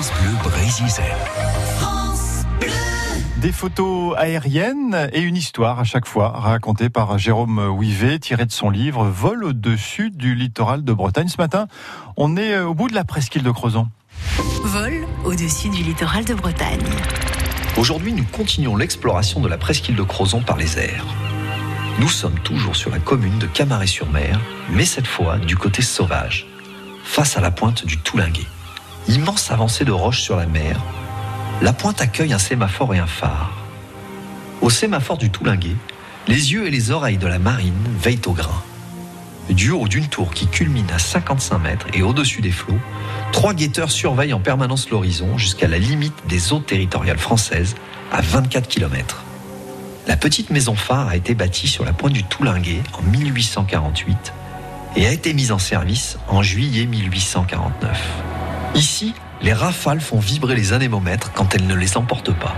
France Bleu Brésil. Des photos aériennes et une histoire à chaque fois racontée par Jérôme Ouivet, tirée de son livre Vol au-dessus du littoral de Bretagne. Ce matin, on est au bout de la presqu'île de Crozon. Vol au-dessus du littoral de Bretagne. Aujourd'hui, nous continuons l'exploration de la presqu'île de Crozon par les airs. Nous sommes toujours sur la commune de Camaret-sur-Mer, mais cette fois du côté sauvage, face à la pointe du Toulinguet. Immense avancée de roches sur la mer, la pointe accueille un sémaphore et un phare. Au sémaphore du Toulinguet, les yeux et les oreilles de la marine veillent au grain. Du haut d'une tour qui culmine à 55 mètres et au-dessus des flots, trois guetteurs surveillent en permanence l'horizon jusqu'à la limite des eaux territoriales françaises à 24 km. La petite maison phare a été bâtie sur la pointe du Toulinguet en 1848 et a été mise en service en juillet 1849. Ici, les rafales font vibrer les anémomètres quand elles ne les emportent pas.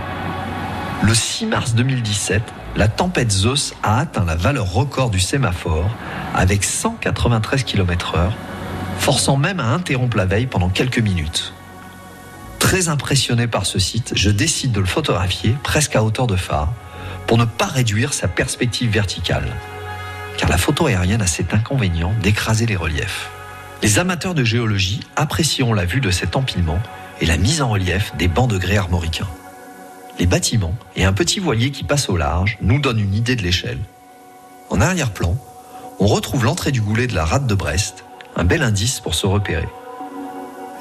Le 6 mars 2017, la tempête Zeus a atteint la valeur record du sémaphore avec 193 km/h, forçant même à interrompre la veille pendant quelques minutes. Très impressionné par ce site, je décide de le photographier presque à hauteur de phare pour ne pas réduire sa perspective verticale. Car la photo aérienne a cet inconvénient d'écraser les reliefs. Les amateurs de géologie apprécieront la vue de cet empilement et la mise en relief des bancs de grès armoricains. Les bâtiments et un petit voilier qui passe au large nous donnent une idée de l'échelle. En arrière-plan, on retrouve l'entrée du goulet de la rade de Brest, un bel indice pour se repérer.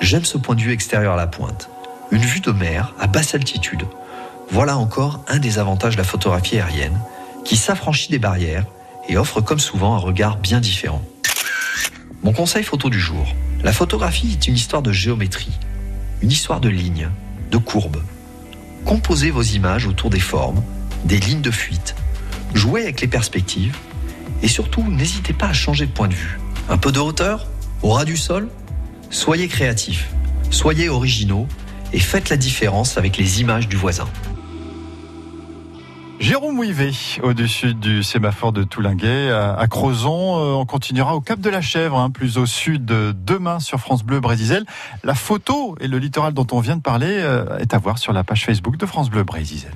J'aime ce point de vue extérieur à la pointe. Une vue de mer à basse altitude. Voilà encore un des avantages de la photographie aérienne, qui s'affranchit des barrières et offre comme souvent un regard bien différent. Mon conseil photo du jour. La photographie est une histoire de géométrie, une histoire de lignes, de courbes. Composez vos images autour des formes, des lignes de fuite. Jouez avec les perspectives et surtout n'hésitez pas à changer de point de vue. Un peu de hauteur Au ras du sol? Soyez créatifs, soyez originaux et faites la différence avec les images du voisin. Jérôme Ouivet, au-dessus du sémaphore de Toulinguet, à Crozon. Euh, on continuera au Cap de la Chèvre, hein, plus au sud, demain sur France Bleu Brésil. La photo et le littoral dont on vient de parler euh, est à voir sur la page Facebook de France Bleu Brésil.